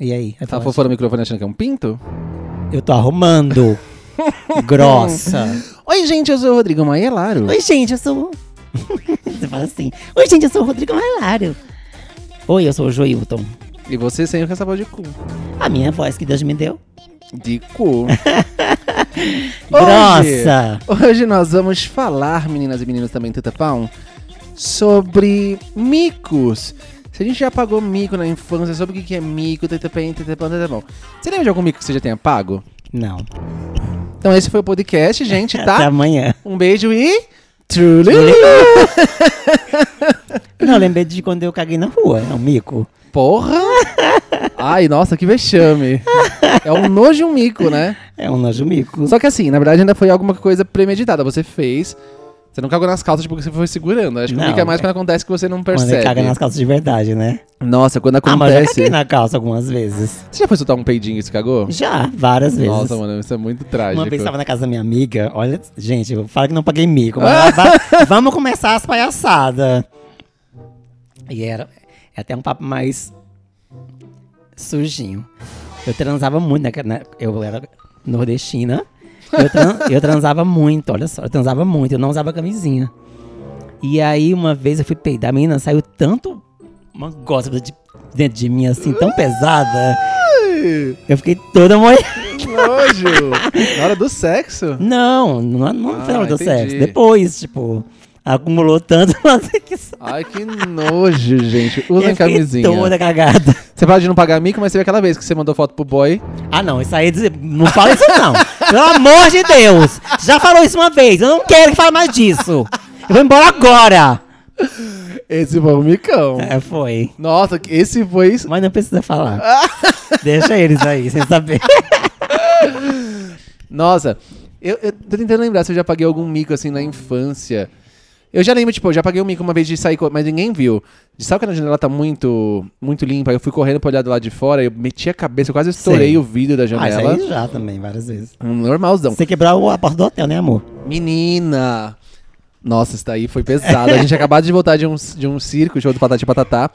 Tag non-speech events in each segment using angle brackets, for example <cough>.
E aí? Tá fofando o microfone achando que é um pinto? Eu tô arrumando. <laughs> Grossa. Oi, gente, eu sou o Rodrigo Maielaro. Oi, gente, eu sou. <laughs> Você fala assim. Oi, gente, eu sou o Rodrigo Malário. Oi, eu sou o Joilton. E você sempre com essa voz de cu. A minha voz que Deus me deu. De cu. <laughs> Grossa. Hoje, hoje nós vamos falar, meninas e meninos também, Teta Pão, sobre micos. Se a gente já pagou mico na infância, sobre o que que é mico, Teta Pão, Teta Pão, Teta Pão. Você lembra de algum mico que você já tenha pago? Não. Então esse foi o podcast, gente, Até tá? amanhã. Um beijo e... Truly! <laughs> Não, lembrei de quando eu caguei na rua. É um mico. Porra! Ai, nossa, que vexame. É um nojo um mico, né? É um nojo mico. Só que assim, na verdade ainda foi alguma coisa premeditada. Você fez, você não cagou nas calças porque você foi segurando. Acho que o Não, é mais é- quando acontece que você não Quando percebe. ele caga nas calças de verdade, né? Nossa, quando Ah, mas eu já acontece... caguei na calça algumas vezes. Você já foi soltar um peidinho e se cagou? Já, várias vezes. Nossa, mano, isso é muito trágico. Uma vez tava na casa da minha amiga, olha, gente, eu falo que não paguei mico, mas <laughs> va- vamos começar as palhaçadas. E era é até um papo mais sujinho. Eu transava muito, né, né, eu era nordestina, eu, tran- eu transava muito, olha só, eu transava muito, eu não usava camisinha. E aí uma vez eu fui peidar, a menina saiu tanto uma gosma de dentro de mim assim, tão pesada, eu fiquei toda molhada. que nojo! Na hora do sexo? Não, não, não Ah, foi na hora do entendi. sexo. Depois, tipo, acumulou tanto. <laughs> mas é que Ai, que nojo, gente. Eu Usem fiquei camisinha. toda cagada. Você fala de não pagar mico, mas você viu aquela vez que você mandou foto pro boy. Ah, não, isso aí, não fala isso não. Pelo amor de Deus. Já falou isso uma vez, eu não quero que fale mais disso. Eu vou embora agora. Esse foi um micão. É, foi. Nossa, esse foi... Mas não precisa falar. <laughs> Deixa eles aí, sem saber. Nossa, eu, eu tô tentando lembrar se eu já paguei algum mico assim na infância. Eu já lembro, tipo, eu já paguei um mico uma vez de sair, mas ninguém viu. De sabe quando a janela tá muito, muito limpa? Eu fui correndo pra olhar do lado de fora, eu meti a cabeça, eu quase estourei Sei. o vidro da Ah, isso janela. aí já também, várias vezes. Um normalzão. Você quebrou a porta do hotel, né, amor? Menina! Nossa, isso daí foi pesado. A gente <laughs> acabado de voltar de um, de um circo, show do Patati Patatá.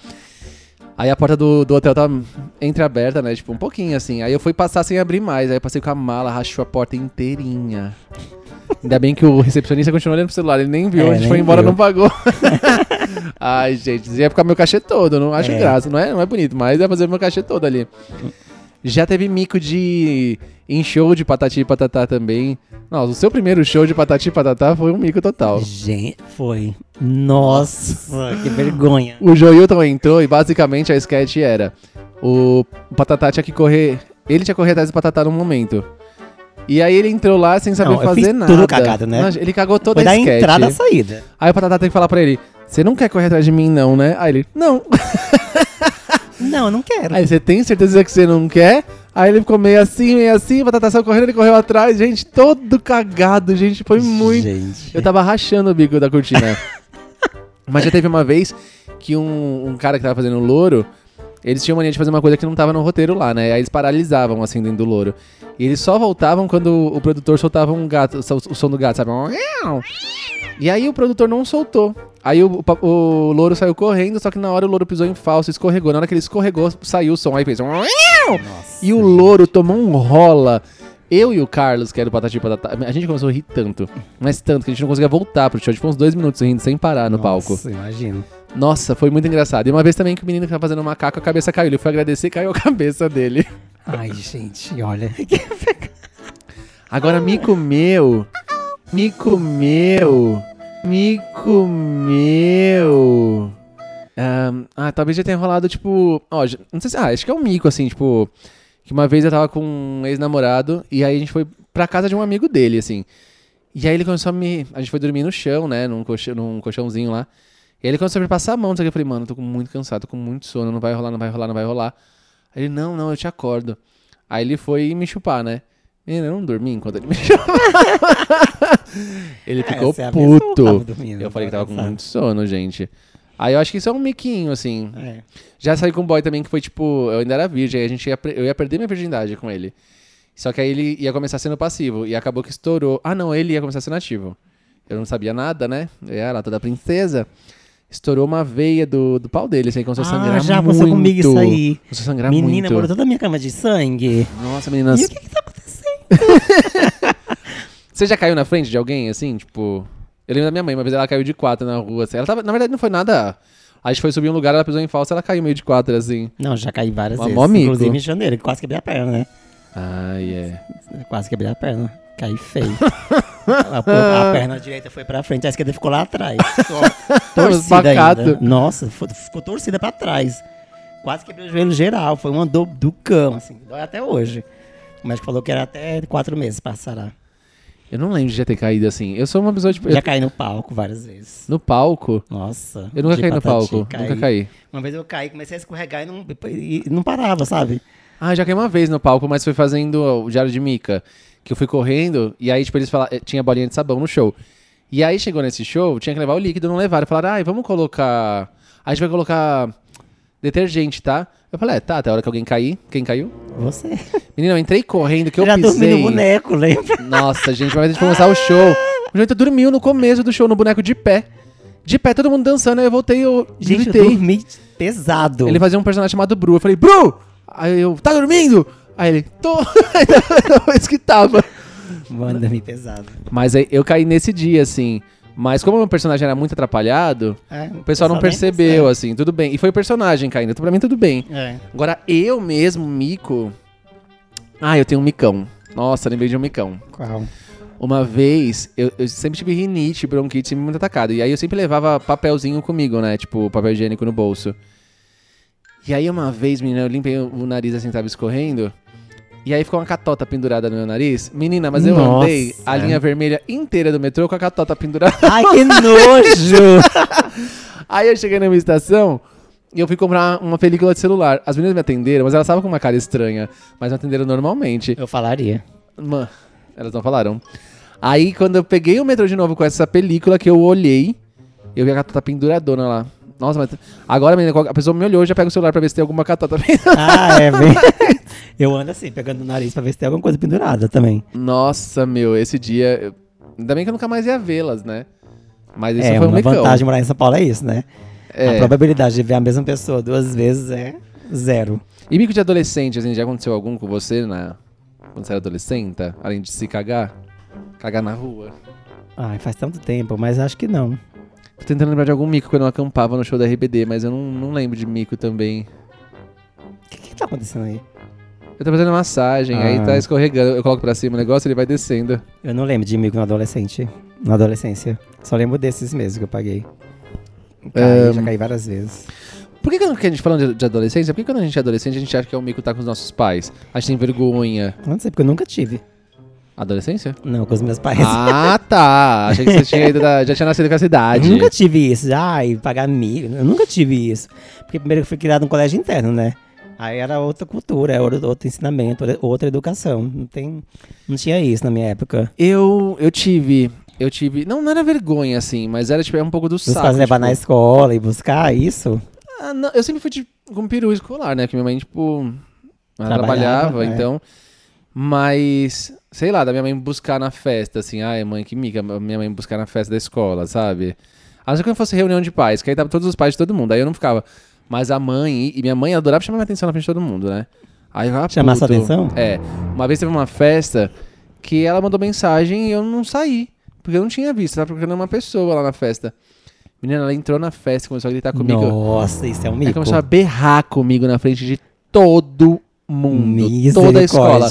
Aí a porta do, do hotel tava entreaberta, né? Tipo, um pouquinho assim. Aí eu fui passar sem abrir mais. Aí eu passei com a mala, rachou a porta inteirinha. Ainda bem que o recepcionista continuou olhando pro celular. Ele nem viu. É, a gente foi embora, viu. não pagou. <laughs> Ai, gente, ia ficar meu cachê todo. Não acho É. graça. Não é, não é bonito, mas ia fazer meu cachê todo ali. Já teve mico de. em show de Patati e Patatá também. Nossa, o seu primeiro show de Patati e Patatá foi um mico total. Gente, foi. Nossa, que vergonha. O Joilton entrou e basicamente a sketch era: o Patatá tinha que correr. Ele tinha que correr atrás do Patatá no momento. E aí ele entrou lá sem saber Não, eu fazer fiz nada. tudo cagado, né? Não, Ele cagou toda Foi a da sketch. entrada à saída. Aí o Patatá tem que falar pra ele: Você não quer correr atrás de mim, não, né? Aí ele: Não. <laughs> Não, eu não quero. Aí você tem certeza que você não quer? Aí ele ficou meio assim, meio assim, o Patatá saiu correndo, ele correu atrás. Gente, todo cagado, gente. Foi muito. Gente. Eu tava rachando o bico da cortina. <laughs> Mas já teve uma vez que um, um cara que tava fazendo louro, eles tinham mania de fazer uma coisa que não tava no roteiro lá, né? Aí eles paralisavam assim dentro do louro. E eles só voltavam quando o produtor soltava um gato, o som do gato, sabe? E aí o produtor não soltou. Aí o, o, o louro saiu correndo, só que na hora o louro pisou em falso, escorregou. Na hora que ele escorregou, saiu o som, aí fez. Nossa. E o louro tomou um rola. Eu e o Carlos, que era o Patati Patatá, a gente começou a rir tanto, mas tanto, que a gente não conseguia voltar pro show. Tipo, uns dois minutos rindo sem parar no palco. Nossa, imagino. Nossa, foi muito engraçado. E uma vez também que o menino que tava fazendo macaco, a cabeça caiu. Ele foi agradecer e caiu a <laughs> cabeça dele. Ai, gente, <laughs> olha. Agora, mico meu. Mico meu. Mico meu. Ahn, ah, talvez já tenha rolado, tipo. Ó, não sei se. Ah, acho que é um mico, assim, tipo. Que uma vez eu tava com um ex-namorado e aí a gente foi pra casa de um amigo dele, assim. E aí ele começou a me. A gente foi dormir no chão, né? Num, colchão, num colchãozinho lá. E ele começou a me passar a mão, eu falei, mano, eu tô muito cansado, tô com muito sono, não vai rolar, não vai rolar, não vai rolar. Aí ele, não, não, eu te acordo. Aí ele foi me chupar, né? Menina, eu não dormi enquanto ele me <laughs> chupava. ele ficou é a eu puto. tava dormindo, Eu falei que tava com muito sono, gente. Aí eu acho que isso é um miquinho, assim. É. Já saí com um boy também que foi tipo, eu ainda era virgem, aí a gente ia, eu ia perder minha virgindade com ele. Só que aí ele ia começar sendo passivo e acabou que estourou. Ah, não, ele ia começar sendo ativo. Eu não sabia nada, né? Eu ia lá toda princesa. Estourou uma veia do, do pau dele, assim, começou a sangrar Ah, já muito. aconteceu comigo isso aí. Começou a sangrar Menina, muito. morou toda a minha cama de sangue. Nossa, meninas. E o que que tá acontecendo? <laughs> Você já caiu na frente de alguém, assim, tipo... Eu lembro da minha mãe, uma vez ela caiu de quatro na rua, assim. Ela tava... Na verdade, não foi nada... A gente foi subir um lugar, ela pisou em falsa, ela caiu meio de quatro, assim. Não, já caí várias Uma vezes. Inclusive em janeiro, quase quebrei a perna, né? Ai, é. Quase quebrei a perna. Caí feio. <laughs> a, a perna direita foi pra frente, a esquerda ficou lá atrás. <laughs> torcida ainda. Nossa, ficou torcida pra trás. Quase quebrei o joelho geral. Foi uma dor do cão, assim. Dói até hoje. O médico falou que era até quatro meses pra sarar. Eu não lembro de já ter caído assim. Eu sou uma pessoa, tipo... Já caí no palco várias vezes. No palco... Nossa. Eu nunca de caí no patati, palco. Nunca caí. Uma vez eu caí, comecei a escorregar e não, e não parava, sabe? Ah, já caí uma vez no palco, mas foi fazendo o Diário de Mica. Que eu fui correndo, e aí, tipo, eles falaram... eh, Tinha bolinha de sabão no show. E aí, chegou nesse show, tinha que levar o líquido, não levaram. Falaram, ai, vamos colocar... A gente vai colocar detergente, tá? Eu falei, é, tá, até a hora que alguém cair. Quem caiu? Você. Menina, eu entrei correndo, que eu já dormi pisei... no boneco, lembra? Nossa, gente, vez a gente começar o show. O Jonathan dormiu no começo do show, no boneco de pé. De pé, todo mundo dançando, aí eu voltei e eu Gente, eu dormi pesado. Ele fazia um personagem chamado Bru. Eu falei, Bru! Aí eu, tá dormindo? Aí ele, tô. <laughs> Isso que tava. Mano, dormi pesado. Mas aí eu caí nesse dia, assim. Mas como o meu personagem era muito atrapalhado, É, o pessoal não percebeu, assim, tudo bem. E foi o personagem caindo, então pra mim tudo bem. É. Agora, eu mesmo, mico. Ah, eu tenho um micão. Nossa, lembrei de um micão. Qual? Uma vez, eu, eu sempre tive rinite, bronquite, sempre muito atacado. E aí eu sempre levava papelzinho comigo, né? Tipo, papel higiênico no bolso. E aí uma vez, menina, eu limpei o nariz assim, tava escorrendo. E aí ficou uma catota pendurada no meu nariz. Menina, mas eu Nossa. andei a linha vermelha inteira do metrô com a catota pendurada. Ai, que nojo! <laughs> Aí eu cheguei na minha estação e eu fui comprar uma película de celular. As meninas me atenderam, mas elas estavam com uma cara estranha. Mas me atenderam normalmente. Eu falaria. Mano, elas não falaram. Aí, quando eu peguei o metrô de novo com essa película que eu olhei, eu vi a catota penduradona lá. Nossa, mas. Agora, menina, a pessoa me olhou, já pega o celular pra ver se tem alguma catota. <laughs> Ah, é bem. <laughs> Eu ando assim, pegando o nariz pra ver se tem alguma coisa pendurada também. Nossa, meu, esse dia. eu- Ainda bem que eu nunca mais ia vê-las, né? Mas isso é, foi um uma micão. vantagem de morar em São Paulo é isso, né? A É. probabilidade de ver a mesma pessoa duas vezes é zero. E mico de adolescente, assim, já aconteceu algum com você na... quando você era adolescente? Além de se cagar? Cagar na rua? Ai, faz tanto tempo, mas acho que não. Tô tentando lembrar de algum mico quando eu acampava no show da RBD, mas eu não, não lembro de mico também. O que, que tá acontecendo aí? Eu tô fazendo massagem, aí Ah. tá escorregando. Eu coloco pra cima o negócio, ele vai descendo. Eu não lembro de mico no adolescente. Na adolescência. Só lembro desses mesmo que eu paguei. Caí, já caí várias vezes. Por que, que a gente falando de, adolescência? Por que quando a gente é adolescente a gente acha que é o mico tá com os nossos pais? A gente tem vergonha. Não sei, porque eu nunca tive. Adolescência? Não, com os meus pais. Ah, tá. Achei que você tinha ido da- já tinha nascido com essa idade. Eu nunca tive isso. Ai, pagar mico. Eu nunca tive isso. Porque primeiro eu fui criado num colégio interno, né? Aí era outra cultura, era outro, outro ensinamento, outra- educação. Não, tem, não tinha isso na minha época. Eu, eu tive. Eu tive. Não, não era vergonha, assim, mas era tipo é um pouco do Os saco. pais levar tipo, na escola e buscar isso. Ah, não, eu sempre fui de, com peru escolar, né? Que minha mãe, tipo, Trabalhava, trabalhava, é. Mas, sei lá, da minha mãe buscar na festa, assim, ai, mãe, que mica, minha mãe buscar na festa da escola, sabe? A não ser quando fosse reunião de pais, que aí tava todos os pais de todo mundo, aí eu não ficava. Mas a mãe, e- minha mãe adorava chamar minha atenção na frente de todo mundo, né? Aí eu ficava Chamar sua atenção? É. Uma vez teve uma festa que ela mandou mensagem e eu não saí. Porque eu não tinha visto, tava procurando uma pessoa lá na festa. Menina, ela entrou na festa, começou a gritar comigo. Nossa, isso é um Ela mico. começou a berrar comigo na frente de todo mundo. Toda a escola.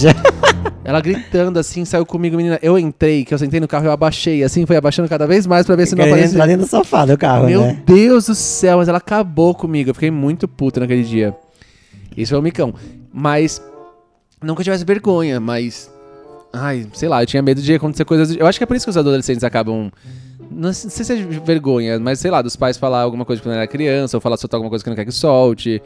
Ela gritando assim, saiu comigo, menina. Eu entrei, que eu sentei no carro, eu abaixei, assim, foi abaixando cada vez mais pra ver se não aparecia. entrar dentro do sofá do carro, Meu né? Deus do céu, mas ela acabou comigo. Eu fiquei muito puto naquele dia. Isso foi um micão. Mas. Nunca tivesse vergonha, mas. Ai, sei lá, eu tinha medo de acontecer coisas. Eu acho que é por isso que os adolescentes acabam. Não sei se é vergonha, mas sei lá, dos pais falar alguma coisa quando era criança, ou falar soltar alguma coisa que não quer que solte.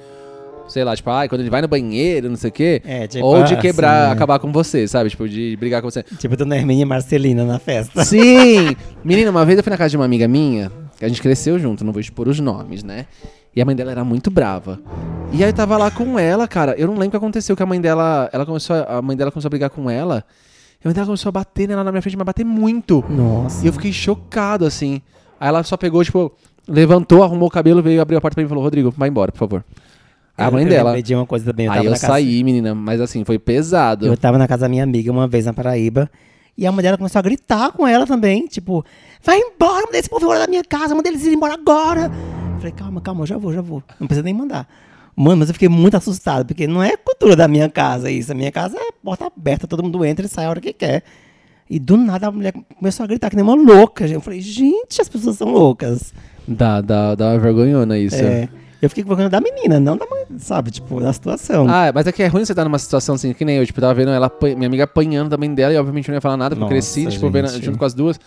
Sei lá, tipo, ai, quando ele vai no banheiro, não sei o quê. É, tipo, ou de ah, quebrar, sim, né? acabar com você, sabe? Tipo, de brigar com você. Tipo, Dona Hermínia e Marcelina na festa. Sim! <laughs> Menina, uma vez eu fui na casa de uma amiga minha, que a gente cresceu junto, não vou expor os nomes, né? E a mãe dela era muito brava. E aí eu tava lá com ela, cara. Eu não lembro o que aconteceu, que a mãe dela. Ela começou. A a mãe dela começou a brigar com ela. E a mãe dela começou a bater nela na minha frente, mas bater muito. Nossa. E eu fiquei chocado, assim. Aí ela só pegou, tipo, levantou, arrumou o cabelo, veio, abriu a porta pra mim e falou, Rodrigo, vai embora, por favor. A Eu- mãe eu dela. de uma coisa também. Eu Aí eu casa- saí, menina, mas assim, foi pesado. Eu tava na casa da minha amiga uma vez na Paraíba. E a mãe dela começou a gritar com ela também. Tipo, vai embora, manda esse povo embora da minha casa, manda eles ir embora agora. Eu falei, calma, calma, eu já vou, já vou. Não precisa nem mandar. Mano, mas eu fiquei muito assustado, porque não é cultura da minha casa isso. A minha casa é porta aberta, todo mundo entra e sai a hora que quer. E do nada a mulher começou a gritar que nem uma louca. Eu falei, gente, as pessoas são loucas. Dá, dá, dá uma vergonhona isso. É. Eu fiquei com vergonha da menina, não da mãe, sabe? Tipo, da situação. Ah, mas é que é ruim você estar numa situação assim, que nem eu, tipo, tava vendo ela, minha amiga apanhando da mãe dela e obviamente não ia falar nada, porque eu Nossa, cresci, tipo, vendo, junto com as duas.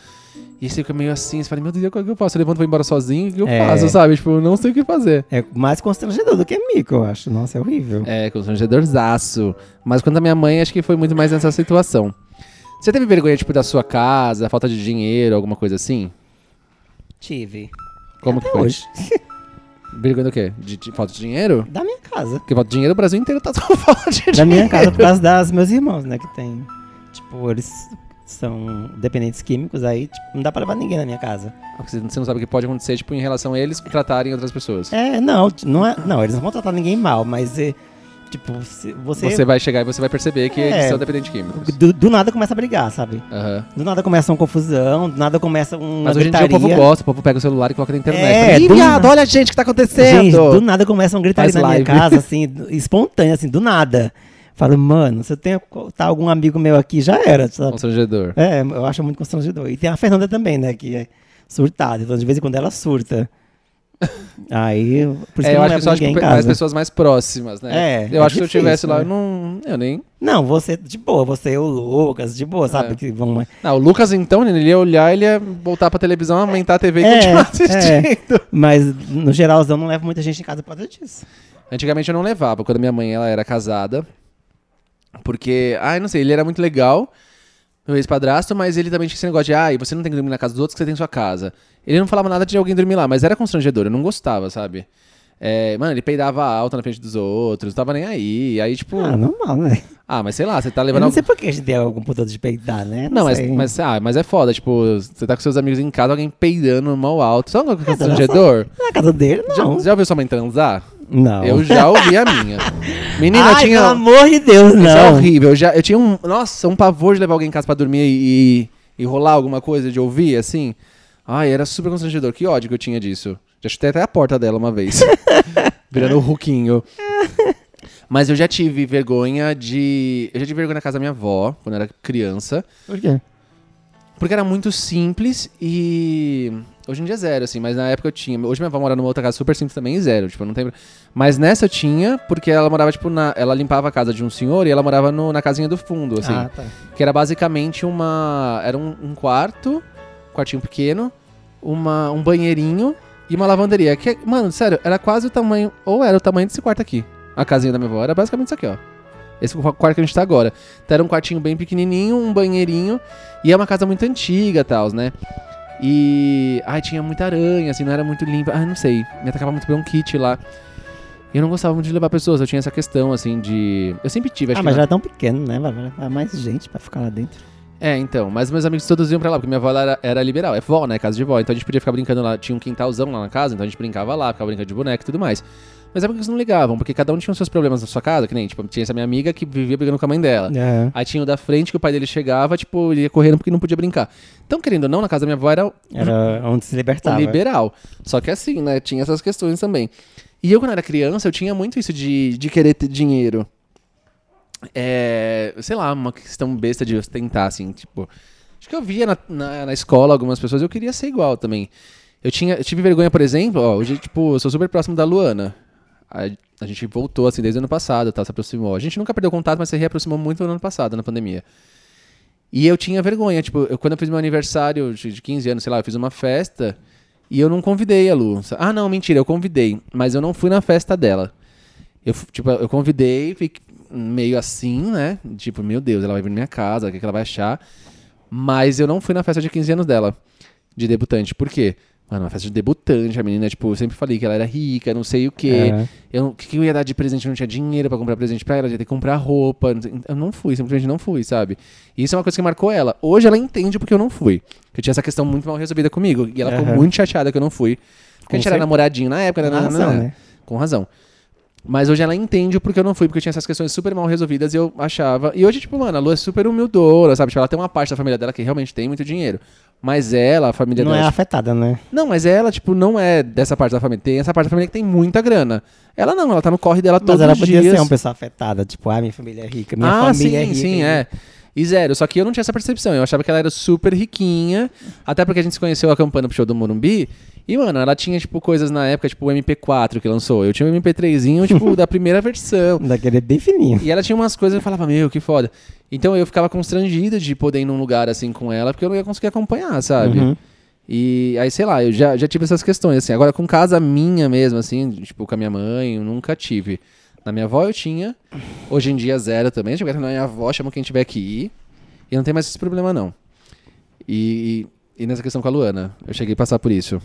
E você fica meio assim, você fala, meu Deus, o que eu faço? Eu levanto e vou embora sozinho, o que eu É. faço, sabe? Tipo, eu não sei o que fazer. É mais constrangedor do que mico, eu acho. Nossa, é horrível. É, constrangedorzaço. Mas quando a minha mãe, acho que foi muito mais nessa situação. Você teve vergonha, tipo, da sua casa, falta de dinheiro, alguma coisa assim? Tive. Como Até que foi? hoje. <laughs> Vergonha do quê? De, de falta de dinheiro? Da minha casa. Porque falta de dinheiro, o Brasil inteiro tá <laughs> com falta de dinheiro. Da minha casa, por causa das meus irmãos, né? Que tem. Tipo, eles são dependentes químicos, aí tipo, não dá pra levar ninguém na minha casa. Porque Você não sabe o que pode acontecer, tipo, em relação a eles tratarem outras pessoas. É, não, não é. Não, eles não vão tratar ninguém mal, mas é, tipo, você. Você vai chegar e você vai perceber que É. eles são dependentes químicos. do, do nada começa a brigar, sabe? Aham. Do nada começa uma confusão, do nada começa uma Mas hoje em dia o gritaria. povo gosta, o povo pega o celular e coloca na internet. É, Ih, viado, olha gente, o que tá acontecendo? Gente, do nada começa uma gritaria Faz na minha casa, assim, <laughs> espontânea, assim, do nada. Falo, mano, se eu tenho tá algum amigo meu aqui, já era, sabe? Constrangedor. É, eu acho muito constrangedor. E tem a Fernanda também, né, que é surtada. Então, de vez em quando ela surta. Aí, por isso É, que eu não acho que só acho que mais pessoas mais próximas, né? É, Eu é acho que se eu difícil, tivesse lá, né? eu não. Eu nem. Não, você, de boa, você e o Lucas, de boa, sabe? É. Que vão... Não, o Lucas, então, ele ia olhar, ele ia voltar pra televisão, aumentar a TV e É, continuar assistindo. Mas, no geralzão, não levo muita gente em casa por causa disso. Antigamente eu não levava, quando minha mãe ela era casada. Porque, ai, não sei, ele era muito legal, meu ex-padrasto, mas ele também tinha esse negócio de, ai, você não tem que dormir na casa dos outros, que você tem sua casa. Ele não falava nada de alguém dormir lá, mas era constrangedor, eu não gostava, sabe? É, mano, ele peidava alto na frente dos outros, não tava nem aí. Aí, tipo, Ah, normal, né? ah, mas sei lá, você tá Eu levando. não algum- sei por que a gente tem algum poder de peidar, né? Não, mas, sei. mas, ah, mas é foda, tipo, você tá com seus amigos em casa, alguém peidando mal alto. Sabe o que é Mas eu constrangedor? Na casa dele, Já, não. já ouviu sua mãe transar? Não. Eu já ouvi a minha. Menina, Ai, tinha. pelo amor de Deus, Isso é não. horrível. Eu, já, eu tinha um. Nossa, um pavor de levar alguém em casa pra dormir e, e rolar alguma coisa, de ouvir, assim. Ai, era super constrangedor. Que ódio que eu tinha disso. Já chutei até a porta dela uma vez. <laughs> Virando o Ruquinho. Mas eu já tive vergonha de. Eu já tive vergonha na casa da minha avó, quando eu era criança. Por quê? Porque era muito simples e. Hoje em dia é zero, assim, mas na época eu tinha. Hoje minha avó mora numa outra casa super simples também e zero, tipo, não tem. Mas nessa eu tinha, porque ela morava, tipo, na. Ela limpava a casa de um senhor e ela morava no- na casinha do fundo, assim. Ah, tá. Que era basicamente uma. Era um, um quarto, quartinho pequeno, uma, um banheirinho e uma lavanderia. Que, mano, sério, era quase o tamanho. Ou era o tamanho desse quarto aqui. A casinha da minha avó. Era basicamente isso aqui, ó. Esse quarto que a gente tá agora. Então era um quartinho bem pequenininho, um banheirinho. E é uma casa muito antiga e tal, né? E. Ai, tinha muita aranha, assim, não era muito limpa. Ai, não sei. Me atacava muito bronquite lá. E eu não gostava muito de levar pessoas. Eu tinha essa questão, assim, de. Eu sempre tive, acho Ah, que. mas já é tão pequeno, né? Vai, mais gente pra ficar lá dentro. É, então, mas meus amigos todos iam pra lá, porque minha avó era, era liberal, é vó, né, casa de vó, então a gente podia ficar brincando lá, tinha um quintalzão lá na casa, então a gente brincava lá, ficava brincando de boneco e tudo mais. Mas é porque eles não ligavam, porque cada um tinha os seus problemas na sua casa, que nem, tipo, tinha essa minha amiga que vivia brigando com a mãe dela. É. Aí tinha o da frente, que o pai dele chegava, tipo, ele ia correndo porque não podia brincar. Então, querendo ou não, na casa da minha avó era Era onde se libertava. liberal. Só que assim, né, tinha essas questões também. E eu, quando era criança, eu tinha muito isso de, de querer ter dinheiro. É, sei lá, uma questão besta de ostentar, assim, tipo... Acho que eu via na, na, na escola algumas pessoas, eu queria ser igual também. Eu, tinha, eu tive vergonha, por exemplo, ó, hoje, tipo, eu sou super próximo da Luana. A, a gente voltou, assim, desde o ano passado, tá, se aproximou. A gente nunca perdeu contato, mas se reaproximou muito no ano passado, na pandemia. E eu tinha vergonha, tipo, eu- quando eu fiz meu aniversário de de 15 anos, sei lá, eu fiz uma festa e eu não convidei a Lu. Ah, não, mentira, eu convidei, mas eu não fui na festa dela. Eu, tipo, eu convidei, fiquei meio assim, né? Tipo, meu Deus, ela vai vir na minha casa, o que, que ela vai achar? Mas eu não fui na festa de 15 anos dela, de debutante. Por quê? Mano, uma festa de debutante, a menina, tipo, eu sempre falei que ela era rica, não sei o quê. É. Eu, o que, que eu ia dar de presente? Eu não tinha dinheiro pra comprar presente pra ela, ia ter que comprar roupa. não sei- Eu não fui, simplesmente não fui, sabe? E isso é uma coisa que marcou ela. Hoje ela entende porque eu não fui. Que eu tinha essa questão muito mal resolvida comigo. E ela ficou Aham. muito chateada que eu não fui Porque a gente Com era namoradinho na época, né? Com razão, né? Com razão. Mas hoje ela entende o porquê eu não fui, porque eu tinha essas questões super mal resolvidas e eu achava. E hoje, tipo, mano, a Lu é super humildora, sabe? Tipo, ela tem uma parte da família dela que realmente tem muito dinheiro. Mas ela, a família Não dela. é tipo, afetada, né? Não, mas ela, tipo, não é dessa parte da família. Tem essa parte da família que tem muita grana. Ela não, ela tá no corre dela todos Mas ela os podia dias. ser uma pessoa afetada. Tipo, ah, minha família é rica, minha ah, família sim, é rica. sim, é. E zero. Só que eu não tinha essa percepção. Eu achava que ela era super riquinha. Até porque a gente se conheceu acampando pro show do Morumbi. E, mano, ela tinha, tipo, coisas na época, tipo o MP4 que lançou. Eu tinha um MP3zinho, tipo, <laughs> da primeira versão. Daquele bem fininho. E ela tinha umas coisas que eu falava, meu, que foda. Então eu ficava constrangido de poder ir num lugar assim com ela, porque eu não ia conseguir acompanhar, sabe? Uhum. E aí, sei lá, eu já, já tive essas questões, assim. Agora, com casa minha mesmo, assim, tipo, com a minha mãe, eu nunca tive. Na minha avó eu tinha. Hoje em dia, zero também. Chega na minha avó, chama quem tiver que ir. E não tem mais esse problema, não. E, e, e nessa questão com a Luana, eu cheguei a passar por isso.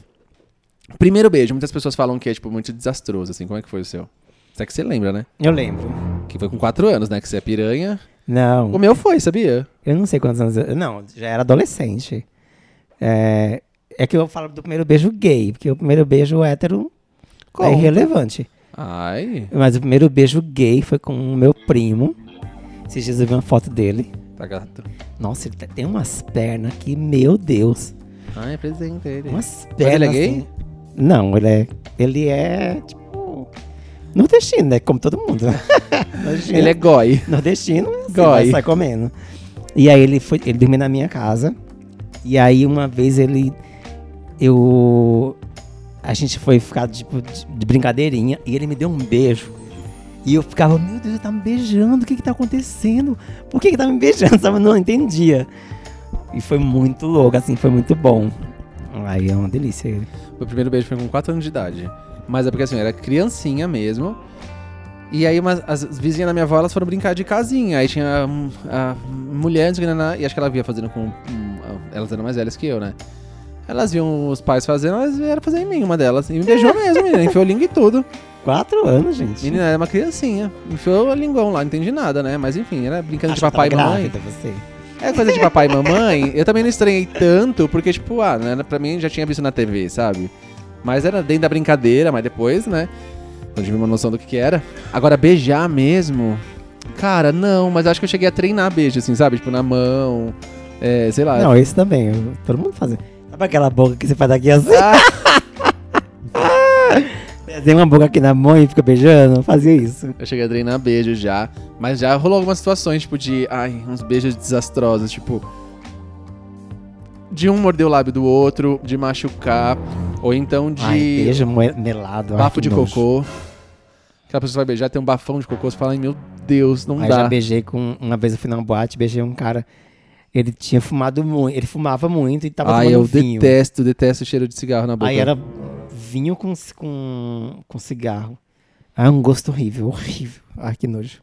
Primeiro beijo, muitas pessoas falam que é, tipo, muito desastroso, assim. Como é que foi o seu? Até que você lembra, né? Eu lembro. Que foi com quatro anos, né? Que você é piranha. Não, O meu foi, sabia? eu não sei quantos anos. Eu, não, já era adolescente. É, é que eu falo do primeiro beijo gay, porque o primeiro beijo hétero é Conta. irrelevante. Ai, Mas o primeiro beijo gay foi com o meu primo. Esses dias eu vi uma foto dele. tá gato. Nossa, ele tem umas pernas que, meu Deus. Ai, presente ele. Umas ele é pernas. gay? assim. Não, ele é. Ele é, tipo. Nordestino, né? Como todo mundo. <laughs> Ele é goi. Nordestino, assim, Goi. sair comendo. E aí ele foi, ele dormiu na minha casa. E aí uma vez ele, eu, a gente foi ficar tipo de, de brincadeirinha e ele me deu um beijo. E eu ficava, meu Deus, ele tá me beijando, o que que tá acontecendo? Por que que tá me beijando? <laughs> Sabe? Eu não entendia. E foi muito louco, assim, foi muito bom. Aí é uma delícia ele. Meu primeiro beijo foi com 4 anos de idade. Mas é porque assim, eu era criancinha mesmo. E aí umas, as vizinhas da minha avó, elas foram brincar de casinha. Aí tinha hum, a mulher, que, naná, e acho que ela via fazendo com... hum, a- elas eram mais velhas que eu, né? Elas viam os pais fazendo, elas vieram fazer em mim, uma delas. E me beijou mesmo, menina. Enfiou língua e tudo. Quatro anos, gente. Menina, era uma criancinha. Enfiou a linguão lá, não entendi nada, né? Mas enfim, era brincando Acho de que papai e mamãe. grávida, você. É coisa de papai e mamãe, eu também não estranhei tanto, porque, tipo, ah, né, pra mim já tinha visto na TV, sabe? Mas era dentro da brincadeira, mas depois, né? Eu tive uma noção do que, que era. Agora, beijar mesmo. Cara, não, mas acho que eu cheguei a treinar beijo, assim, sabe? Tipo, na mão. É, sei lá. Não, esse também. eu- Todo mundo faz. Sabe aquela boca que você faz aqui assim? <laughs> Tem uma boca aqui na mão e fica beijando? Fazia isso. Eu cheguei a treinar beijo já. Mas já rolou algumas situações, tipo, de. Ai, uns beijos desastrosos, tipo. De um morder o lábio do outro, de machucar. Ou então de. Ai, beijo melado. ai, Bafo que de nojo. cocô. Aquela pessoa vai beijar, tem um bafão de cocô, você fala, ai meu Deus, não Aí dá. já beijei com. Uma vez eu fui numa boate, beijei um cara. Ele tinha fumado muito. Ele fumava muito e tava ai, eu vinho. detesto, detesto o cheiro de cigarro na boca. Aí era vinho com, com, com cigarro. Aí um gosto horrível, horrível. Ai, que nojo.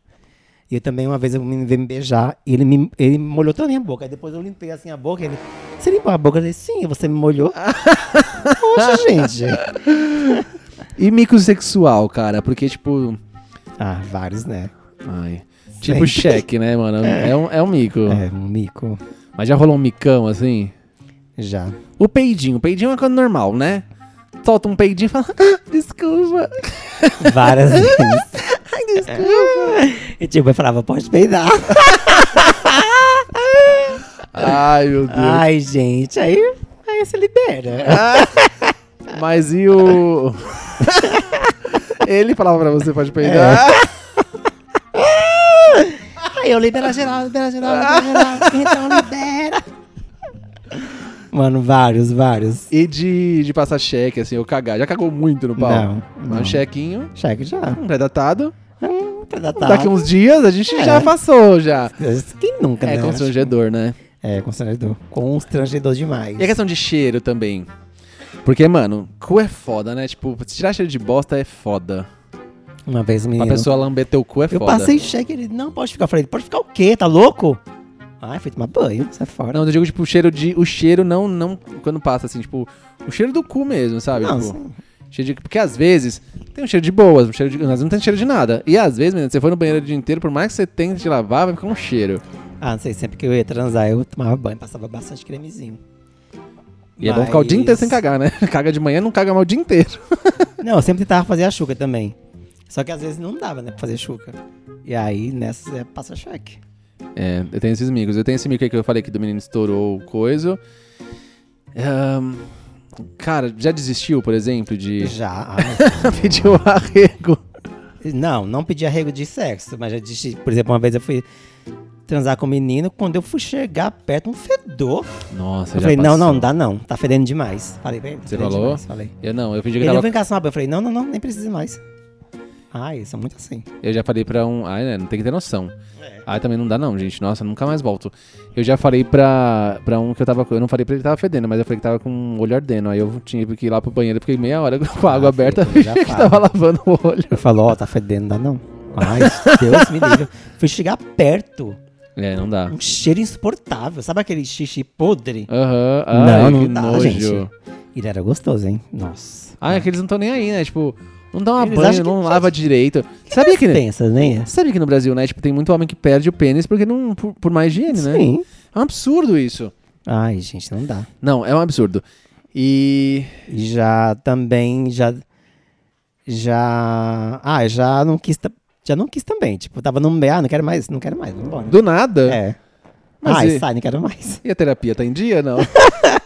E eu também, uma vez, eu me veio me beijar e ele me, ele molhou toda a minha boca. Aí depois eu limpei assim a boca. Ele, você limpou a boca? Eu falei, sim, você me molhou. <laughs> Poxa, gente. E mico sexual, cara, porque, tipo. Ah, vários, né? Ai. Tipo cheque, né, mano? É um, é um mico. É, um mico. Mas já rolou um micão assim? Já. O peidinho. O peidinho é uma coisa normal, né? Solta um peidinho e fala, ah, desculpa. <laughs> Várias vezes. Ai, desculpa. E tipo, eu falava, pode peidar. Ai, meu Deus. Ai, gente, aí, aí você libera. Mas e o. <laughs> Ele falava pra você, pode peidar. <laughs> Aí eu libera geral, libera geral, libera geral. Então libera. Mano, vários, vários. E de, de passar cheque, assim, ou cagar. Já cagou muito no pau? Não, Mas não. um chequinho, Cheque já. um pré-datado. Hum, predatado. Daqui uns dias a gente É. já passou, já. Quem nunca, É né? constrangedor, né? É, constrangedor. Constrangedor demais. E a questão de cheiro também. Porque, mano, cu é foda, né? Tipo, se tirar cheiro de bosta é foda. Uma vez menino... pessoa lamber teu cu é eu foda. passei cheque, ele não pode ficar. Eu falei, pode ficar o quê? Tá louco? Ai, foi tomar banho, sai fora. Não, eu digo, tipo, o cheiro de. O cheiro não, não. Quando passa, assim, tipo, o cheiro do cu mesmo, sabe? Não, Tipo, cheiro de, porque às vezes tem um cheiro de boas, um cheiro de. Às vezes não tem cheiro de nada. E às vezes, menino, você for no banheiro o dia inteiro, por mais que você tente lavar, vai ficar um cheiro. Ah, não sei, sempre que eu ia transar, eu tomava banho, passava bastante cremezinho. E é bom ficar o dia Mas- inteiro sem cagar, né? <laughs> Caga de manhã, não caga mal o dia inteiro. <laughs> Não, eu sempre tentava fazer a chuca também. Só que às vezes não dava, né, pra fazer chuca. E aí, nessas, é passa cheque. É, eu tenho esses micos. Eu tenho esse aí que eu falei que do menino estourou o coisa. Ahn, cara, já desistiu, por exemplo, de Já. <laughs> pedir o arrego? não, não pedi arrego de sexo, mas já disse, por exemplo, uma vez eu fui transar com um menino, quando eu fui chegar perto, um fedor. Nossa, Eu já falei, não, passou. não, não dá não, tá fedendo demais. Falei pra ele, tá Você falou? demais, Falei. Eu não, eu fingi que Ele tava... vem cá tomar banho. Eu falei, não, não, não, nem precisa mais. Ai, são muito assim. Eu já falei pra um... Ai, né, não tem que ter noção. É. Ai, também não dá não, gente. Nossa, nunca mais volto. Eu já falei pra, pra um que eu tava... Eu não falei pra ele que tava fedendo, mas eu falei que tava com o olho ardendo. Aí eu tinha que ir lá pro banheiro, fiquei meia hora com a água Ah, aberta, <laughs> que fala. tava lavando o olho. Eu falo, ó, tá fedendo, não dá não. Ai, <laughs> Deus me livre. Fui chegar perto, É, não dá. um cheiro insuportável. Sabe aquele xixi podre? Aham, Não, ai, não que dá, nojo. gente. Ele era gostoso, hein? Nossa. Ah, é que eles não estão nem aí, né? Tipo, não dá uma Eles banho, que não já- lava direito. Sabia que, Pensa, né? sabia que no Brasil, né? Tipo, tem muito homem que perde o pênis porque não, por, por má higiene, né? Sim. É um absurdo isso. Ai, gente, não dá. Não, é um absurdo. E. Já também, já... Já... Ah, já não quis... Já não quis também. Tipo, tava no meio, ah, não quero mais, não quero mais, vamos embora. Do nada. É. Mas Ai, e- sai, não quero mais. E a terapia tá em dia, não? <laughs>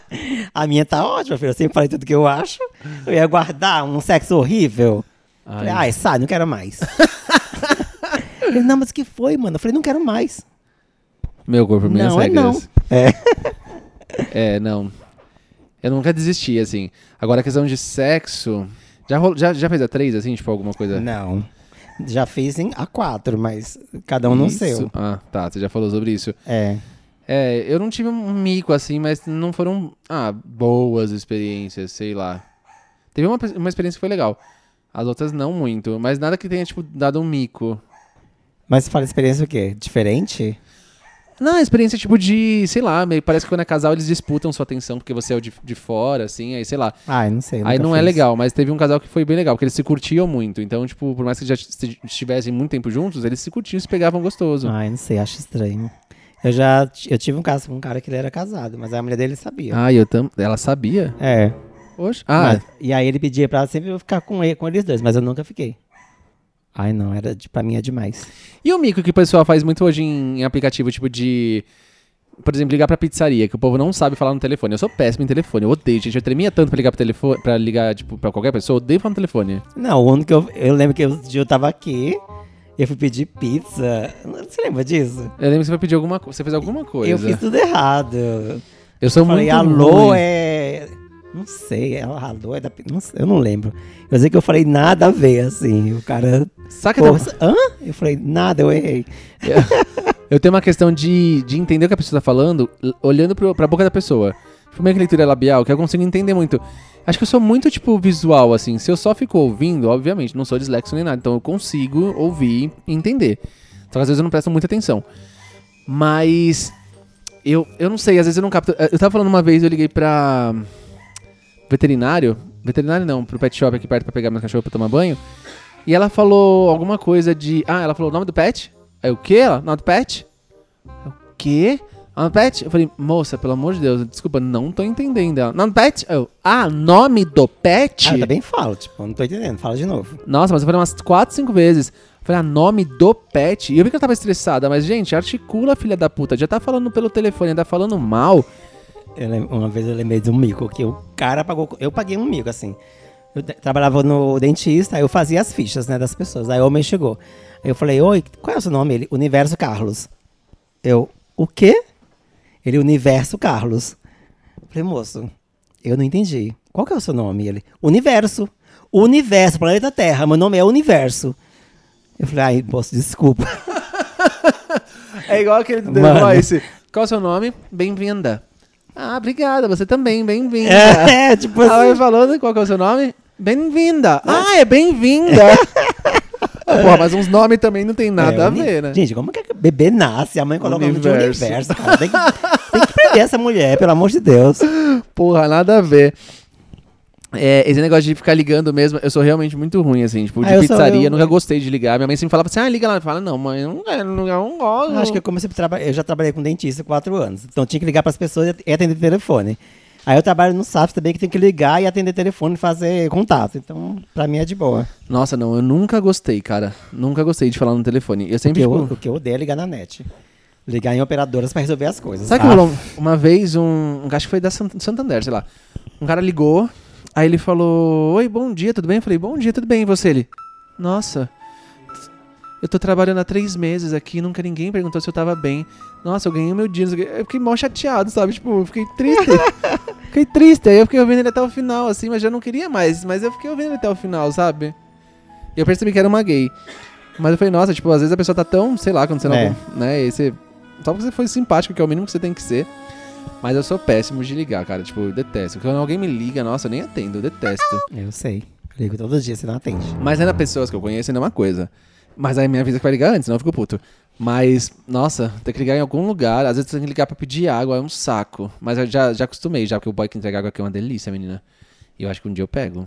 A minha tá ótima, filho. Eu sempre falei tudo que eu acho. Eu ia guardar um sexo horrível. Falei, Ai. ai, sai, não quero mais. <laughs> Ele, não, mas o que foi, mano? Eu falei, não quero mais. Meu corpo, minhas não, é não. regras. É. É, não. Eu nunca desisti, assim. Agora, a questão de sexo. Já, rolo- já, já fez a três, assim, tipo, alguma coisa? Não. Já fiz em A4, mas cada um no Isso? seu. Ah, tá. Você já falou sobre isso. É. É, eu não tive um mico assim, mas não foram, ah, boas experiências, sei lá. Teve uma, uma experiência que foi legal. As outras não muito, mas nada que tenha, tipo, dado um mico. Mas você fala experiência o quê? Diferente? Não, experiência tipo de, sei lá, meio, parece que quando é casal eles disputam sua atenção porque você é o de, de fora, assim, aí sei lá. Ai, não sei. Aí não é fiz. legal, mas teve um casal que foi bem legal, porque eles se curtiam muito. Então, tipo, por mais que já esti- estivessem muito tempo juntos, eles se curtiam, se pegavam gostoso. Ai, não sei, acho estranho. Eu já eu tive um caso com um cara que ele era casado, mas a mulher dele sabia. Ah, eu tam... Ela sabia? É. Oxe. Ah, Mas- e aí ele pedia pra sempre eu ficar com, ele, com eles dois, mas eu nunca fiquei. Ai, não, era de, pra mim é demais. E o mico que o pessoal faz muito hoje em, em aplicativo, tipo de. Por exemplo, ligar pra pizzaria, que o povo não sabe falar no telefone. Eu sou péssimo em telefone, eu odeio, gente. Eu tremia tanto pra ligar pro telefone, pra ligar, tipo, pra qualquer pessoa, eu odeio falar no telefone. Não, o único que eu, eu lembro que eu, eu tava aqui, eu fui pedir pizza. Você lembra disso? Eu lembro que você vai pedir alguma coisa. Você fez alguma coisa. Eu fiz tudo errado. Eu sou Eu falei, muito. alô, ruim. é. Não sei, é alô, é da. Não sei, eu não lembro. Eu sei que eu falei nada a ver, assim. O cara. Saca Pô, da- hã? Eu falei, nada, eu errei. Eu tenho uma questão de, de entender o que a pessoa tá falando, olhando pro, pra boca da pessoa. Tipo, meio que leitura labial, que eu consigo entender muito. Acho que eu sou muito, tipo, visual, assim. Se eu só fico ouvindo, obviamente, não sou dislexo nem nada, então eu consigo ouvir e entender. Só que às vezes eu não presto muita atenção. Mas. Eu, eu não sei, às vezes eu não capto. Eu tava falando uma vez, eu liguei pra. Veterinário. Veterinário não, pro pet shop aqui perto pra pegar meu cachorro pra tomar banho. E ela falou alguma coisa de. Ah, ela falou o nome do pet? Aí o quê? Ela, nome do pet? O quê? Do pet? Eu falei, moça, pelo amor de Deus, desculpa, não tô entendendo. Ela, do pet? Eu, ah, nome do pet? Ah, eu também falo, tipo, não tô entendendo, fala de novo. Nossa, mas eu falei umas 4, 5 vezes. Eu Falei, ah, nome do pet. E eu vi que ela tava estressada, mas, gente, articula, filha da puta. Já tá falando pelo telefone, ainda falando mal. Eu uma vez eu lembrei de um mico, que o cara pagou. Eu paguei um mico, assim. Eu trabalhava no dentista, aí eu fazia as fichas, né, das pessoas. Aí o homem chegou. Aí eu falei, oi, qual é o seu nome? Ele, Universo Carlos. Eu, o quê? Ele, Universo Carlos. Eu falei, moço, eu não entendi. Qual que é o seu nome? Ele, Universo. Universo, planeta Terra, meu nome é Universo. Eu falei, ai, moço, desculpa. <laughs> É igual aquele do The. Voice. Qual é o seu nome? Bem-vinda. Ah, obrigada, você também, bem-vinda. É, tipo assim. falando, qual que é o seu nome? Bem-vinda. Ah, é bem-vinda. <laughs> Ah, <laughs> Porra, mas uns nomes também não tem nada É, a ver, né? Gente, como que o bebê nasce? A mãe coloca o nome de Universo. cara. Tem que, tem que prender essa mulher, pelo amor de Deus. Porra, nada a ver. É, esse negócio de ficar ligando mesmo, eu sou realmente muito ruim, assim, tipo, de Ah, eu sou- pizzaria, eu- nunca gostei de ligar. Minha mãe sempre falava assim, ah, liga lá. Eu falo, não, mãe, eu não eu não gosto. Acho que eu comecei a trabalhar. Eu já trabalhei com dentista quatro anos. Então tinha que ligar para as pessoas e atender o telefone. Aí eu trabalho no SAP também, que tem que ligar e atender telefone e fazer contato. Então, pra mim é de boa. Nossa, não, eu nunca gostei, cara. Nunca gostei de falar no telefone. Eu sempre, eu, tipo... o que eu odeio é ligar na net. Ligar em operadoras pra resolver as coisas. Sabe que Ah, rolou uma vez um, um acho que foi da Sant- Santander, sei lá. Um cara ligou, aí ele falou: "Oi, bom dia, tudo bem?" Eu falei: "Bom dia, tudo bem?" E você ele: "Nossa, eu tô trabalhando há três meses aqui, nunca ninguém perguntou se eu tava bem. Nossa, eu ganhei o meu dia." não sei o quê." Eu fiquei mó chateado, sabe? Tipo, eu fiquei triste. <laughs> fiquei triste. Aí eu fiquei ouvindo ele até o final, assim, mas já não queria mais. Mas eu fiquei ouvindo ele até o final, sabe? E eu percebi que era uma gay. Mas eu falei, nossa, tipo, às vezes a pessoa tá tão, sei lá, acontecendo É. algum, né? E você. Só porque você foi simpático, que é o mínimo que você tem que ser. Mas eu sou péssimo de ligar, cara. Tipo, eu detesto. Quando alguém me liga, nossa, eu nem atendo, eu detesto. Eu sei. Eu ligo todos os dias, você não atende. Mas ainda pessoas que eu conheço ainda é uma coisa. Mas aí me avisa que vai ligar antes, senão eu fico puto. Mas, nossa, tem que ligar em algum lugar. Às vezes tem que ligar pra pedir água, é um saco. Mas eu já, já acostumei, já, porque o boy que entrega água aqui é uma delícia, menina. E eu acho que um dia eu pego.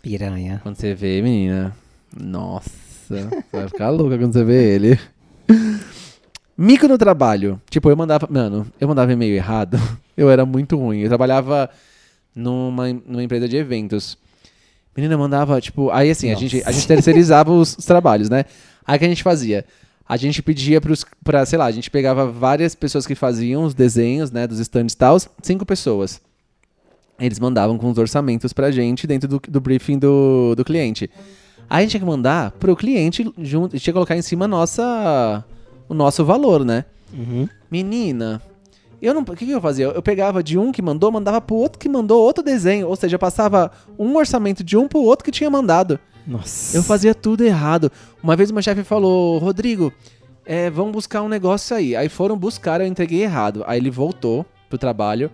Piranha. Quando você vê, menina. Nossa, você vai ficar louca quando você vê ele. Mico no trabalho. Tipo, eu mandava. Mano, eu mandava e-mail errado. <laughs> Eu era muito ruim. Eu trabalhava numa, numa empresa de eventos. Menina, mandava, tipo. Aí assim, a gente, a gente terceirizava os, os trabalhos, né? Aí o que a gente fazia? A gente pedia pros, pra, sei lá, a gente pegava várias pessoas que faziam os desenhos, né, dos stands e tal, cinco pessoas. Eles mandavam com os orçamentos pra gente dentro do, do briefing do, do cliente. Aí a gente tinha que mandar pro cliente junto, tinha que colocar em cima nossa, o nosso valor, né? Uhum. Menina, eu não. O que, que eu fazia? Eu pegava de um que mandou, mandava pro outro que mandou outro desenho. Ou seja, passava um orçamento de um pro outro que tinha mandado. Nossa. Eu fazia tudo errado. Uma vez meu chefe falou, Rodrigo, é, vamos buscar um negócio aí. Aí foram buscar, eu entreguei errado. Aí ele voltou pro trabalho.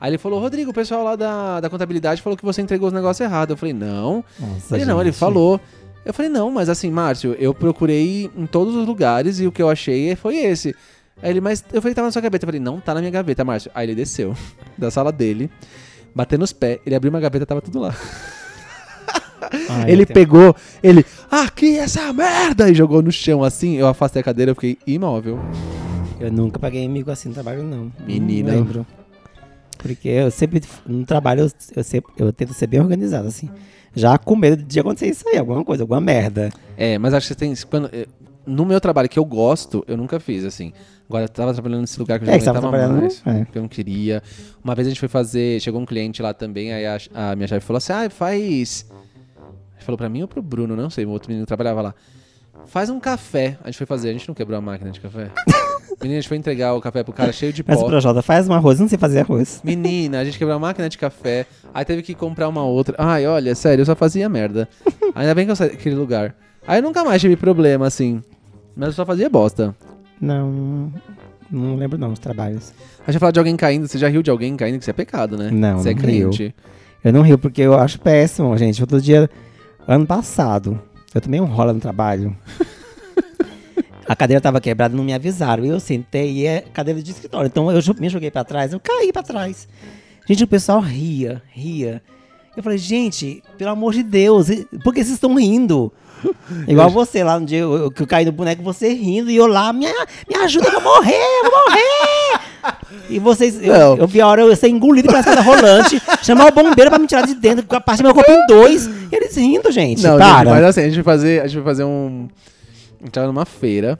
Aí ele falou, Rodrigo, o pessoal lá da, da contabilidade falou que você entregou os negócios errados. Eu falei, não. Nossa, ele não, ele falou. Eu falei, não, mas assim, Márcio, eu procurei em todos os lugares e o que eu achei foi esse. Aí ele, mas eu falei, tava na sua gaveta. Eu falei, não tá na minha gaveta, Márcio. Aí ele desceu <laughs> da sala dele, batendo os pés, ele abriu uma gaveta tava tudo lá. Ai, <laughs> ele pegou, ele, aqui essa merda! E jogou no chão assim. Eu afastei a cadeira, eu fiquei imóvel. Eu nunca paguei amigo assim no trabalho, não. Menina. Não lembro. Porque eu sempre, no trabalho, eu, eu, sempre, eu tento ser bem organizado, assim. Já com medo de acontecer isso aí, alguma coisa, alguma merda. É, mas acho que você tem. Quando, eh, no meu trabalho que eu gosto, eu nunca fiz, assim. Agora eu tava trabalhando nesse lugar que eu já É, que você não tava aguentava trabalhando, mais. é. Que eu não queria. Uma vez a gente foi fazer. Chegou um cliente lá também, aí a, a minha chefe falou assim: ah, faz. Falou pra mim ou pro Bruno, não sei, o outro menino que trabalhava lá. Faz um café. A gente foi fazer, a gente não quebrou a máquina de café. <laughs> Menina, a gente foi entregar o café pro cara cheio de Mas o pó. Projota faz um arroz, eu não sei fazer arroz. Menina, a gente quebrou a máquina de café, aí teve que comprar uma outra. Ai, olha, sério, eu só fazia merda. <laughs> Ainda bem que eu saí daquele lugar. Aí eu nunca mais tive problema, assim. Mas eu só fazia bosta. Não, não lembro não, os trabalhos. A gente falar de alguém caindo, você já riu de alguém caindo, que isso é pecado, né? Não, Você é não rio. crente. Eu não rio porque eu acho péssimo, gente. Outro dia, ano passado, eu tomei um rola no trabalho. <laughs> A cadeira tava quebrada, não me avisaram. Eu sentei e é cadeira de escritório. Então eu me joguei pra trás, eu caí pra trás. Gente, o pessoal ria, ria. Eu falei, gente, pelo amor de Deus, por que vocês estão rindo? <laughs> Igual você lá no dia eu- eu- que eu caí no boneco, você rindo, e eu lá, me, me ajuda, eu vou morrer, eu vou morrer! E vocês, eu, Não. eu vi a hora eu ser engolido pela escada rolante, <laughs> chamar o bombeiro pra me tirar de dentro, porque eu parti meu corpo em dois, e eles rindo, gente, Não, para. gente, mas assim, a gente vai fazer, a gente vai fazer um. A gente tava numa feira,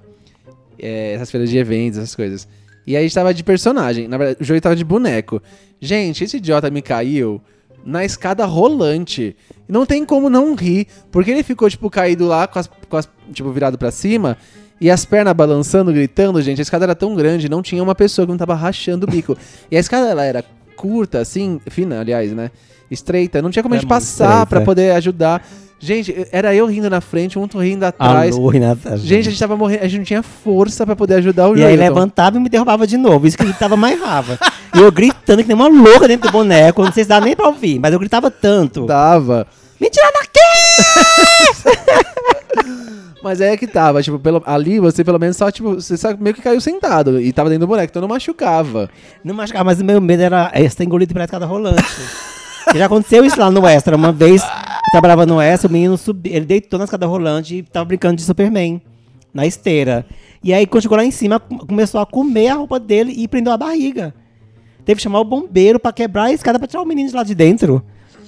é, essas feiras de eventos, essas coisas. E aí a gente tava de personagem. Na verdade, o jogo tava de boneco. Gente, esse idiota me caiu na escada rolante. Não tem como não rir, porque ele ficou, tipo, caído lá, com as, com as- tipo, virado pra cima, e as pernas balançando, gritando, gente. A escada era tão grande, não tinha uma pessoa que não tava rachando o bico. e a escada, ela era curta, assim, fina, aliás, né? Estreita, não tinha como a É gente muito passar estreita. pra poder ajudar. Gente, era eu rindo na frente, um rindo atrás. Alô, Renata. Gente, a gente tava morrendo, a gente não tinha força pra poder ajudar o E aí Joelton. levantava e me derrubava de novo. Isso que gritava mais rava. <laughs> E eu gritando que nem uma louca dentro do boneco. Não sei se dá nem pra ouvir, mas eu gritava tanto. Tava. Me tira daqui! <laughs> Mas é que tava, tipo, pelo, ali você pelo menos só, tipo, você só meio que caiu sentado e tava dentro do boneco, então não machucava. Não machucava, mas o meu medo era é, ser engolido pela escada rolante. Já aconteceu isso lá no Extra. Uma vez, eu trabalhava no Extra, o menino subiu, ele deitou na escada rolante e tava brincando de Superman, na esteira. E aí, quando chegou lá em cima, com- começou a comer a roupa dele e prendeu a barriga. Teve que chamar o bombeiro pra quebrar a escada pra tirar o menino de lá de dentro.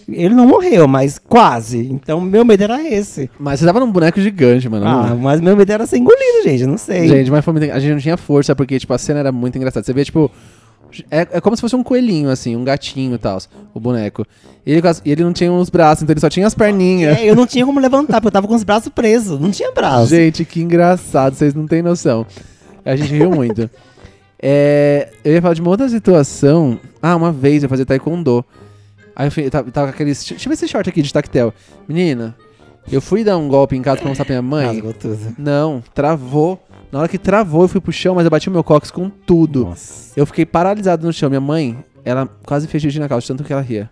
Ele não morreu, mas quase. Então meu medo era esse. Mas você tava num boneco gigante, mano. Ah, mas meu medo era ser engolido, gente. Não sei. Gente, mas foi muito... a gente não tinha força, porque, tipo, a cena era muito engraçada. Você vê, tipo... É, é como se fosse um coelhinho, assim, um gatinho e tal, o boneco. E ele, ele não tinha os braços, então ele só tinha as perninhas. É, eu não tinha como levantar, porque eu tava com os braços presos. Não tinha braço. Gente, que engraçado, vocês não têm noção. A gente riu muito. <laughs> É, eu ia falar de uma outra situação. Ah, uma vez eu fazia taekwondo. Aí eu, fui, tava, tava com aqueles. Deixa eu ver esse short aqui de tactel. Menina, eu fui dar um golpe em casa pra mostrar pra minha mãe. Rasgou tudo. Não, travou. Na hora que travou, eu fui pro chão, mas eu bati o meu cox com tudo. Nossa. Eu fiquei paralisado no chão. Minha mãe, ela quase fez xixi na calça, tanto que ela ria.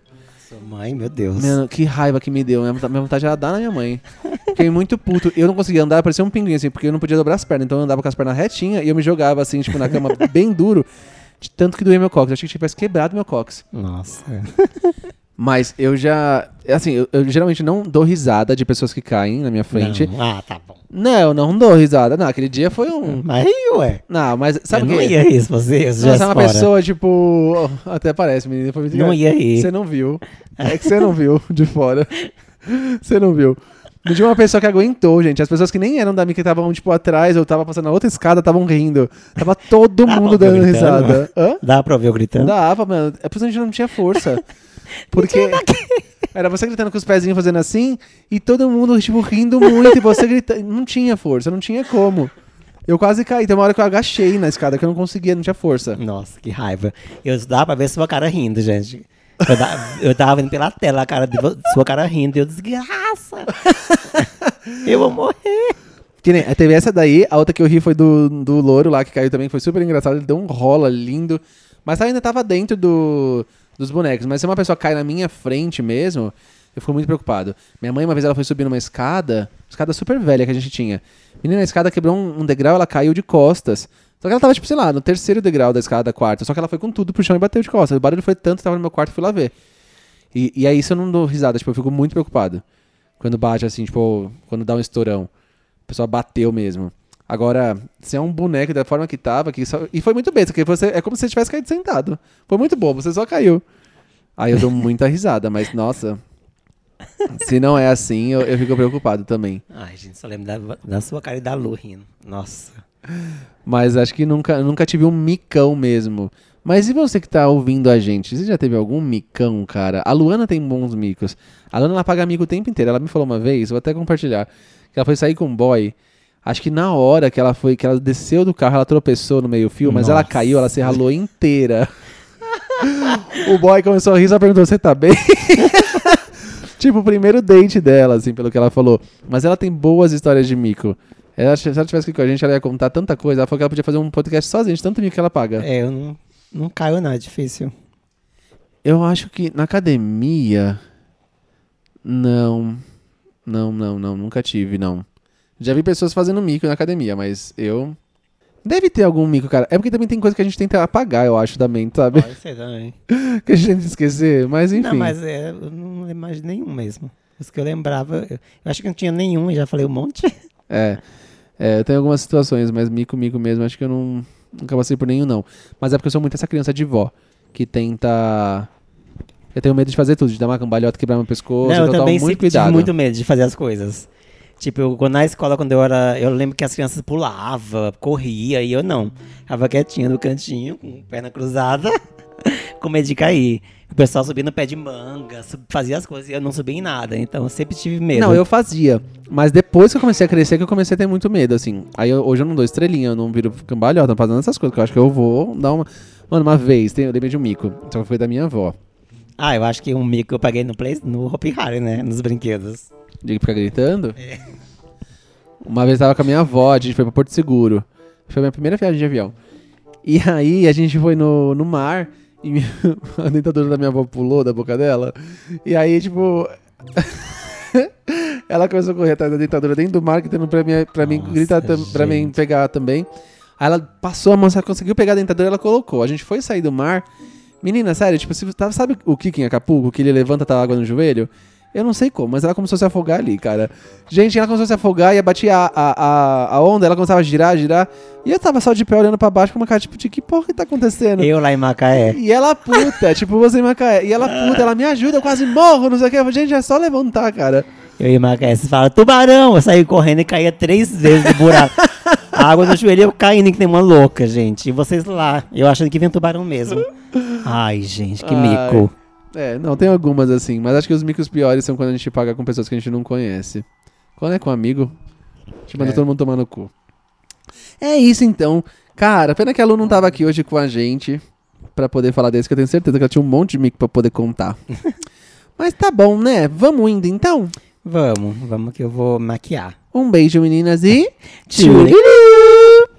Sua mãe, meu Deus. Mano, que raiva que me deu. Minha vontade- minha vontade era dar na minha mãe. Fiquei muito puto. Eu não conseguia andar, parecia um pinguim, assim, porque eu não podia dobrar as pernas. Então eu andava com as pernas retinhas e eu me jogava, assim, tipo, na cama <laughs> bem duro. De tanto que doía meu cox. Eu achei que tivesse quebrado meu cox. Nossa. <laughs> Mas eu já. Assim, eu, eu geralmente não dou risada de pessoas que caem na minha frente. Não. Ah, tá bom. Não, eu não dou risada. Não, aquele dia foi um. Mas aí, ué. Não, mas sabe eu o não que? ia rir se você Você é uma pessoa, tipo. Até parece, menina. Foi muito Não ia rir. Você não viu. É que você não viu de fora. <laughs> Você não viu. Não tinha uma pessoa que aguentou, gente. As pessoas que nem eram da minha que estavam, tipo, atrás ou tava passando na outra escada estavam rindo. Tava todo mundo dando gritando? risada. Hã? Dá pra ouvir eu gritando? Dava, mano. É por isso que a gente não tinha força. <laughs> Porque era você gritando com os pezinhos fazendo assim e todo mundo, tipo, rindo muito e você gritando. Não tinha força, não tinha como. Eu quase caí. Tem uma hora que eu agachei na escada que eu não conseguia, não tinha força. Nossa, que raiva. Eu dava pra ver sua cara rindo, gente. Eu, da- eu tava vendo pela tela a cara de vo- sua cara rindo. E eu desgraça. eu vou morrer. Que nem, teve essa daí, a outra que eu ri foi do, do louro lá que caiu também, que foi super engraçado, ele deu um rola lindo. Mas ainda tava dentro do, dos bonecos. Mas se uma pessoa cai na minha frente mesmo, eu fico muito preocupado. Minha mãe, uma vez, ela foi subir numa escada, escada super velha que a gente tinha. Menina, a escada quebrou um, um degrau, ela caiu de costas. Só que ela tava, tipo, sei lá, no terceiro degrau da escada, quarta. Só que ela foi com tudo pro chão e bateu de costas. O barulho foi tanto que tava no meu quarto fui lá ver. E, e aí isso eu não dou risada, tipo, eu fico muito preocupado. Quando bate assim, tipo, quando dá um estourão. A pessoa bateu mesmo. Agora, se é um boneco da forma que tava, que só... e foi muito besta, porque você é como se você tivesse caído sentado. Foi muito bom, você só caiu. Aí eu dou muita risada, mas nossa. Se não é assim, eu, eu fico preocupado também. Ai, gente, só lembro da, da sua cara e da Lu rindo. Nossa. Mas acho que nunca, nunca tive um micão mesmo. Mas e você que tá ouvindo a gente? Você já teve algum micão, cara? A Luana tem bons micos. A Luana ela paga mico o tempo inteiro. Ela me falou uma vez, vou até compartilhar, que ela foi sair com um boy. Acho que na hora que ela foi, que ela desceu do carro, ela tropeçou no meio-fio, mas ela Nossa. caiu, ela se ralou inteira. <laughs> o boy começou a rir, só perguntou: Você tá bem? <laughs> tipo, o primeiro date dela, assim, pelo que ela falou. Mas ela tem boas histórias de mico. Ela, se ela tivesse aqui com a gente, ela ia contar tanta coisa. Ela falou que ela podia fazer um podcast sozinha, de tanto mico que ela paga. É, eu não, não caio, não, é difícil. Eu acho que na academia. Não. Não, não, não. Nunca tive, não. Já vi pessoas fazendo mico na academia, mas eu. Deve ter algum mico, cara. É porque também tem coisa que a gente tenta apagar, eu acho, da mente, sabe? Pode ser também. <laughs> que a gente tenta esquecer. Mas enfim. Não, mas é, eu não lembro mais de nenhum mesmo. Os que eu lembrava, eu, acho que não tinha nenhum e já falei um monte. <laughs> É. É, eu tenho algumas situações, mas mico, mico mesmo, acho que eu não. Nunca passei por nenhum, não. Mas é porque eu sou muito essa criança de vó. Que tenta. Eu tenho medo de fazer tudo, de dar uma cambalhota, quebrar meu pescoço. não, eu então eu também tomo muito sempre cuidado. tive muito medo de fazer as coisas. Tipo, eu, na escola, quando eu era. Eu lembro que as crianças pulavam, corria e eu não. Ficava quietinha no cantinho, com perna cruzada, <laughs> com medo de cair. O pessoal subia no pé de manga, fazia as coisas e eu não subia em nada. Então eu sempre tive medo. Não, eu fazia. Mas depois que eu comecei a crescer, que eu comecei a ter muito medo, assim. Aí eu- hoje eu não dou estrelinha, eu não viro cambalhota, não fazendo essas coisas, que eu acho que eu vou dar uma. Mano, uma vez, tem, eu lembrei de um mico. Só que foi da minha avó. Ah, eu acho que um mico eu paguei no, play, no Hopi Hari, né? Nos brinquedos. De ficar gritando. Uma vez eu tava com a minha avó, a gente foi pra Porto Seguro. Foi a minha primeira viagem de avião. E aí a gente foi no, no mar e minha- <laughs> a dentadura da minha avó pulou da boca dela. E aí, tipo. <laughs> ela começou a correr atrás da dentadura dentro do mar, gritando pra mim, pra mim Nossa, gritar tam, pra mim pegar também. Aí ela passou a mão, só conseguiu pegar a dentadura ela colocou. A gente foi sair do mar. Menina, sério, tipo, se, sabe o Kiki em Acapulco, que ele levanta tá água no joelho? Eu não sei como, mas ela começou a se afogar ali, cara. Gente, ela começou a se afogar e batia a, a, a, a onda, ela começava a girar, girar. E eu tava só de pé olhando pra baixo com uma cara, tipo, de que porra que tá acontecendo? Eu lá em Macaé. E ela puta, <laughs> tipo, você em Macaé. E ela puta, ela me ajuda, eu quase morro, não sei o que. Eu falei, Gente, é só levantar, cara. Eu em Macaé, você fala, tubarão! Eu saí correndo e caía três vezes no buraco. A água no joelho, eu caindo que nem uma louca, gente. E vocês lá, eu achando que vinha tubarão mesmo. Ai, gente, que Ai. mico. É, não, tem algumas assim, mas acho que os micos piores são quando a gente paga com pessoas que a gente não conhece. Quando é com amigo, a gente manda É. todo mundo tomar no cu. É isso então. Cara, pena que a Lu não tava aqui hoje com a gente pra poder falar desse, que eu tenho certeza que ela tinha um monte de mico pra poder contar. <laughs> mas tá bom, né? Vamos indo então? Vamos, vamos que eu vou maquiar. Um beijo, meninas, e... <laughs> Tchururu!